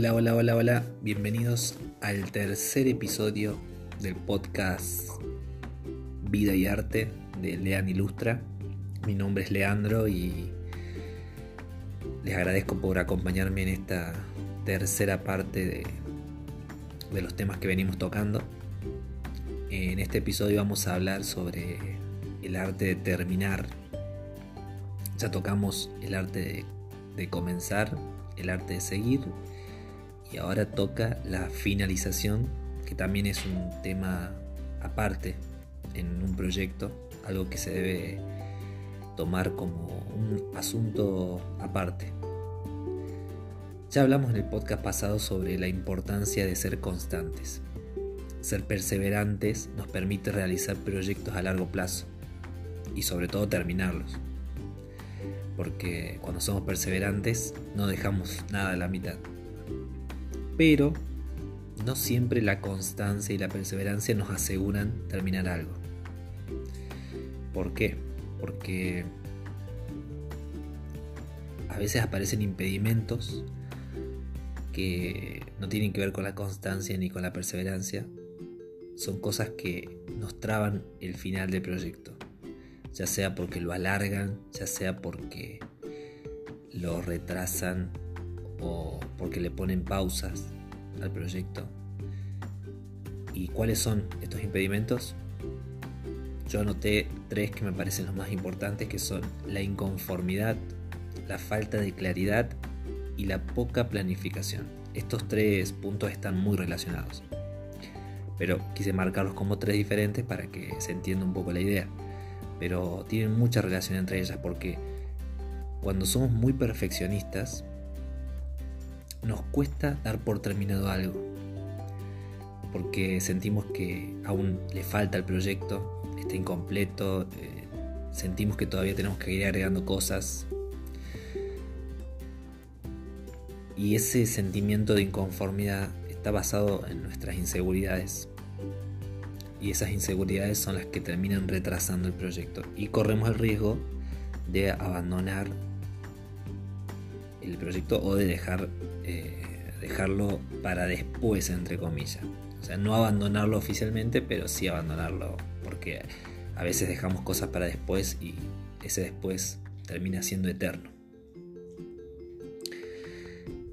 Hola, hola, hola, hola. Bienvenidos al tercer episodio del podcast Vida y Arte de Lean Ilustra. Mi nombre es Leandro y les agradezco por acompañarme en esta tercera parte de, de los temas que venimos tocando. En este episodio vamos a hablar sobre el arte de terminar. Ya tocamos el arte de, de comenzar, el arte de seguir y ahora toca la finalización, que también es un tema aparte en un proyecto, algo que se debe tomar como un asunto aparte. Ya hablamos en el podcast pasado sobre la importancia de ser constantes. Ser perseverantes nos permite realizar proyectos a largo plazo y sobre todo terminarlos. Porque cuando somos perseverantes no dejamos nada a la mitad. Pero no siempre la constancia y la perseverancia nos aseguran terminar algo. ¿Por qué? Porque a veces aparecen impedimentos que no tienen que ver con la constancia ni con la perseverancia. Son cosas que nos traban el final del proyecto. Ya sea porque lo alargan, ya sea porque lo retrasan o porque le ponen pausas al proyecto. ¿Y cuáles son estos impedimentos? Yo anoté tres que me parecen los más importantes, que son la inconformidad, la falta de claridad y la poca planificación. Estos tres puntos están muy relacionados. Pero quise marcarlos como tres diferentes para que se entienda un poco la idea. Pero tienen mucha relación entre ellas porque cuando somos muy perfeccionistas, nos cuesta dar por terminado algo, porque sentimos que aún le falta el proyecto, está incompleto, eh, sentimos que todavía tenemos que ir agregando cosas. Y ese sentimiento de inconformidad está basado en nuestras inseguridades. Y esas inseguridades son las que terminan retrasando el proyecto. Y corremos el riesgo de abandonar el proyecto o de dejar, eh, dejarlo para después, entre comillas. O sea, no abandonarlo oficialmente, pero sí abandonarlo, porque a veces dejamos cosas para después y ese después termina siendo eterno.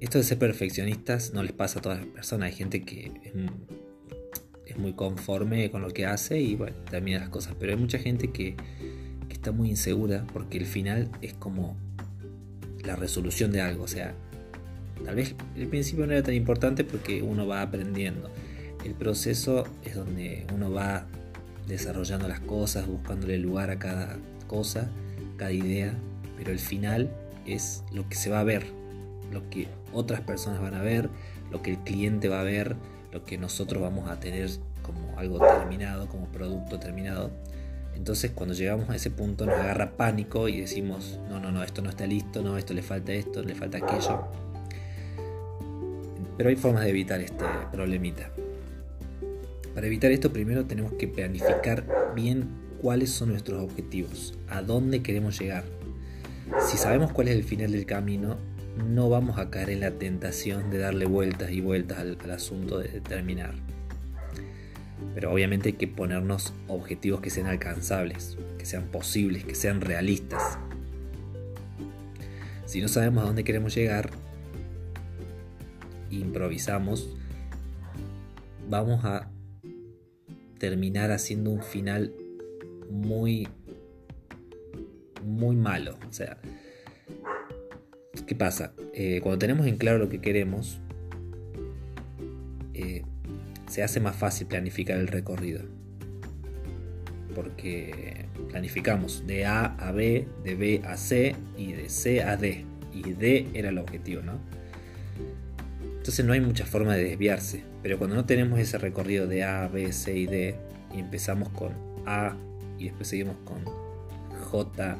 Esto de ser perfeccionistas no les pasa a todas las personas. Hay gente que es, muy conforme con lo que hace y bueno, termina las cosas. Pero hay mucha gente que, que está muy insegura porque el final es como la resolución de algo. O sea, tal vez el principio no era tan importante porque uno va aprendiendo. El proceso es donde uno va desarrollando las cosas, buscándole lugar a cada cosa, cada idea, pero el final es lo que se va a ver, lo que otras personas van a ver, lo que el cliente va a ver, lo que nosotros vamos a tener como algo terminado, como producto terminado. Entonces cuando llegamos a ese punto nos agarra pánico y decimos, no, no, no, esto no está listo, no, esto le falta esto, le falta aquello. Pero hay formas de evitar este problemita. Para evitar esto primero tenemos que planificar bien cuáles son nuestros objetivos, a dónde queremos llegar. Si sabemos cuál es el final del camino, no vamos a caer en la tentación de darle vueltas y vueltas al, asunto de terminar. Pero obviamente hay que ponernos objetivos que sean alcanzables, que sean posibles, que sean realistas. Si no sabemos a dónde queremos llegar, improvisamos, vamos a terminar haciendo un final muy muy malo. O sea, ¿qué pasa? Eh, cuando tenemos en claro lo que queremos, eh, se hace más fácil planificar el recorrido. Porque planificamos de A a B, de B a C y de C a D. Y D era el objetivo, ¿no? Entonces no hay mucha forma de desviarse. Pero cuando no tenemos ese recorrido de A, B, C y D y empezamos con A y después seguimos con J,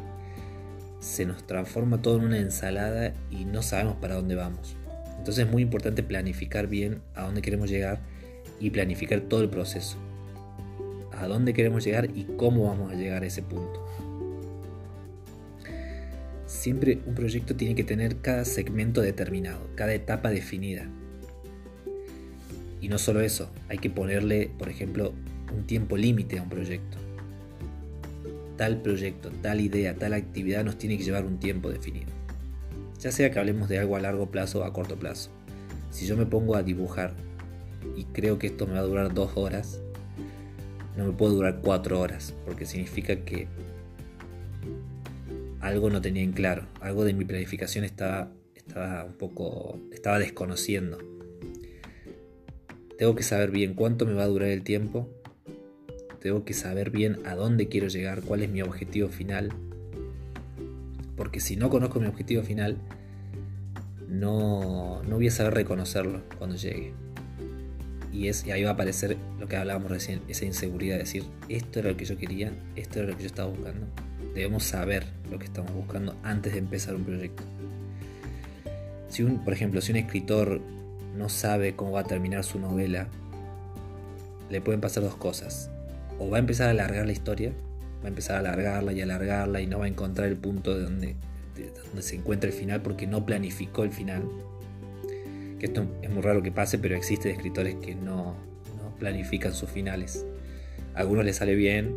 se nos transforma todo en una ensalada y no sabemos para dónde vamos. Entonces es muy importante planificar bien a dónde queremos llegar y planificar todo el proceso. A dónde queremos llegar y cómo vamos a llegar a ese punto. Siempre un proyecto tiene que tener cada segmento determinado, cada etapa definida. Y no solo eso, hay que ponerle, por ejemplo, un tiempo límite a un proyecto. Tal proyecto, tal idea, tal actividad nos tiene que llevar un tiempo definido. Ya sea que hablemos de algo a largo plazo o a corto plazo. Si yo me pongo a dibujar y creo que esto me va a durar dos horas, no me puede durar cuatro horas, porque significa que algo no tenía en claro, algo de mi planificación estaba, estaba un poco, estaba desconociendo. Tengo que saber bien cuánto me va a durar el tiempo, tengo que saber bien a dónde quiero llegar, cuál es mi objetivo final, porque si no conozco mi objetivo final, no, no voy a saber reconocerlo cuando llegue. Y, es, ahí va a aparecer lo que hablábamos recién, esa inseguridad de decir, esto era lo que yo quería, esto era lo que yo estaba buscando. Debemos saber lo que estamos buscando antes de empezar un proyecto. Si un, por ejemplo, si un escritor no sabe cómo va a terminar su novela, le pueden pasar dos cosas. O va a empezar a alargar la historia, va a empezar a alargarla y alargarla y no va a encontrar el punto de donde, de se encuentra el final porque no planificó el final que esto es muy raro que pase, pero existen escritores que no, planifican sus finales. A algunos les sale bien,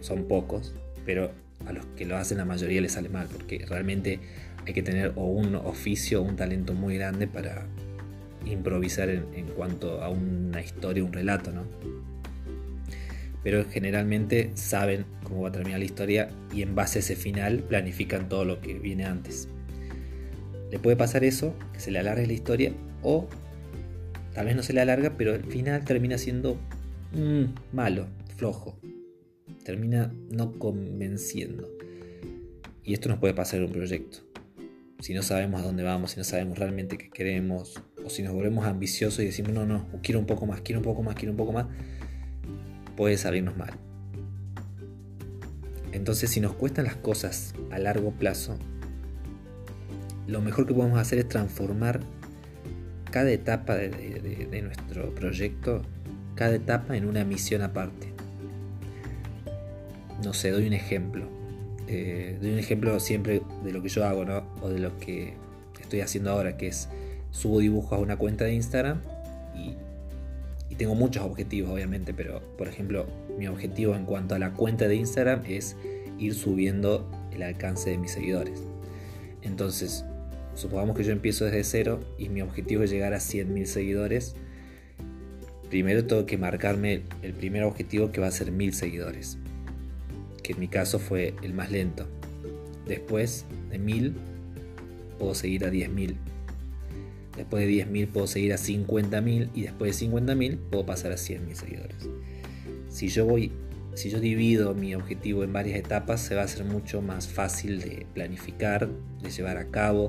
son pocos, pero a los que lo hacen la mayoría les sale mal, porque realmente hay que tener un oficio o un talento muy grande para improvisar en, cuanto a una historia, un relato, ¿no? Pero generalmente saben cómo va a terminar la historia y en base a ese final planifican todo lo que viene antes. Le puede pasar eso, que se le alargue la historia, o tal vez no se le alarga, pero al final termina siendo mm, malo, flojo. Termina no convenciendo. Y esto nos puede pasar en un proyecto. Si no sabemos a dónde vamos, si no sabemos realmente qué queremos, o si nos volvemos ambiciosos y decimos, no, no, quiero un poco más, quiero un poco más, quiero un poco más, puede salirnos mal. Entonces, si nos cuestan las cosas a largo plazo, lo mejor que podemos hacer es transformar cada etapa de, nuestro proyecto, cada etapa en una misión aparte. No sé, doy un ejemplo. Eh, doy un ejemplo siempre de lo que yo hago, ¿no? O de lo que estoy haciendo ahora, que es subo dibujos a una cuenta de Instagram y, y tengo muchos objetivos, obviamente, pero por ejemplo, mi objetivo en cuanto a la cuenta de Instagram es ir subiendo el alcance de mis seguidores. Entonces, supongamos que yo empiezo desde cero y mi objetivo es llegar a 100.000 seguidores, primero tengo que marcarme el primer objetivo que va a ser 1000 seguidores, que en mi caso fue el más lento. Después de 1000 puedo seguir a 10.000. Después de 10.000 puedo seguir a 50.000 y después de 50.000 puedo pasar a 100.000 seguidores. Si yo voy si yo divido mi objetivo en varias etapas, se va a hacer mucho más fácil de planificar, de llevar a cabo,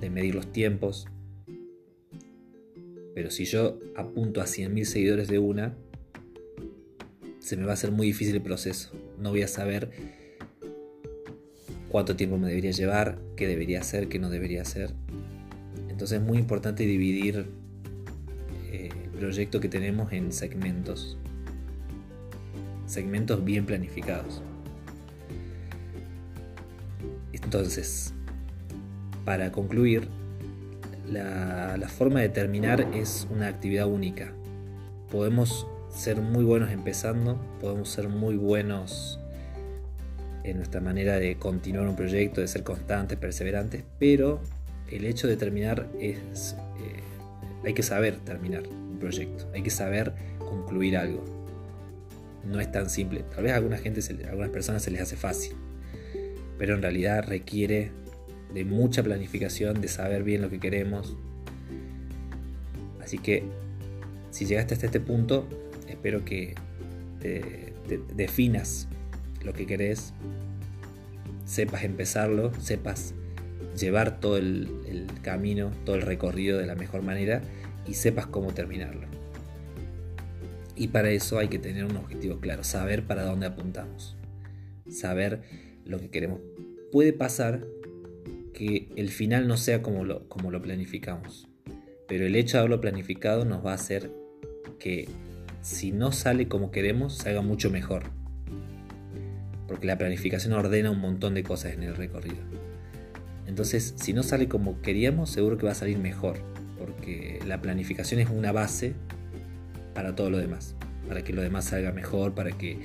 de medir los tiempos. Pero si yo apunto a 100.000 seguidores de una, se me va a hacer muy difícil el proceso. No voy a saber cuánto tiempo me debería llevar, qué debería hacer, qué no debería hacer. Entonces es muy importante dividir eh, el proyecto que tenemos en segmentos. Segmentos bien planificados. Entonces, para concluir, la, forma de terminar es una actividad única. Podemos ser muy buenos empezando, podemos ser muy buenos en nuestra manera de continuar un proyecto, de ser constantes, perseverantes, pero el hecho de terminar es... Eh, hay que saber terminar un proyecto, hay que saber concluir algo. No es tan simple. Tal vez a gente, a algunas personas se les hace fácil, pero en realidad requiere de mucha planificación, de saber bien lo que queremos. Así que si llegaste hasta este punto, espero que definas lo que querés, sepas empezarlo, sepas llevar todo el, el, camino, todo el recorrido de la mejor manera y sepas cómo terminarlo. Y para eso hay que tener un objetivo claro, saber para dónde apuntamos, saber lo que queremos. Puede pasar que el final no sea como lo, como lo planificamos. Pero el hecho de haberlo planificado nos va a hacer que si no sale como queremos, salga mucho mejor. Porque la planificación ordena un montón de cosas en el recorrido. Entonces, si no sale como queríamos, seguro que va a salir mejor. Porque la planificación es una base para todo lo demás, para que lo demás salga mejor, para que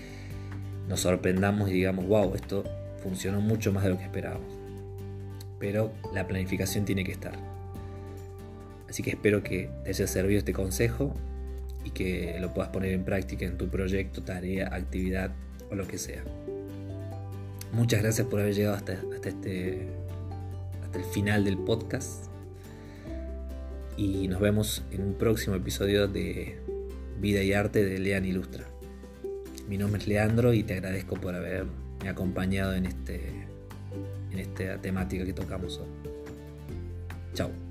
nos sorprendamos y digamos, wow, esto funcionó mucho más de lo que esperábamos. Pero la planificación tiene que estar. Así que espero que te haya servido este consejo y que lo puedas poner en práctica en tu proyecto, tarea, actividad o lo que sea. Muchas gracias por haber llegado hasta, este, hasta el final del podcast. Y nos vemos en un próximo episodio de Vida y Arte de Lean Ilustra. Mi nombre es Leandro y te agradezco por haberme acompañado en, este, en esta temática que tocamos hoy. Chao.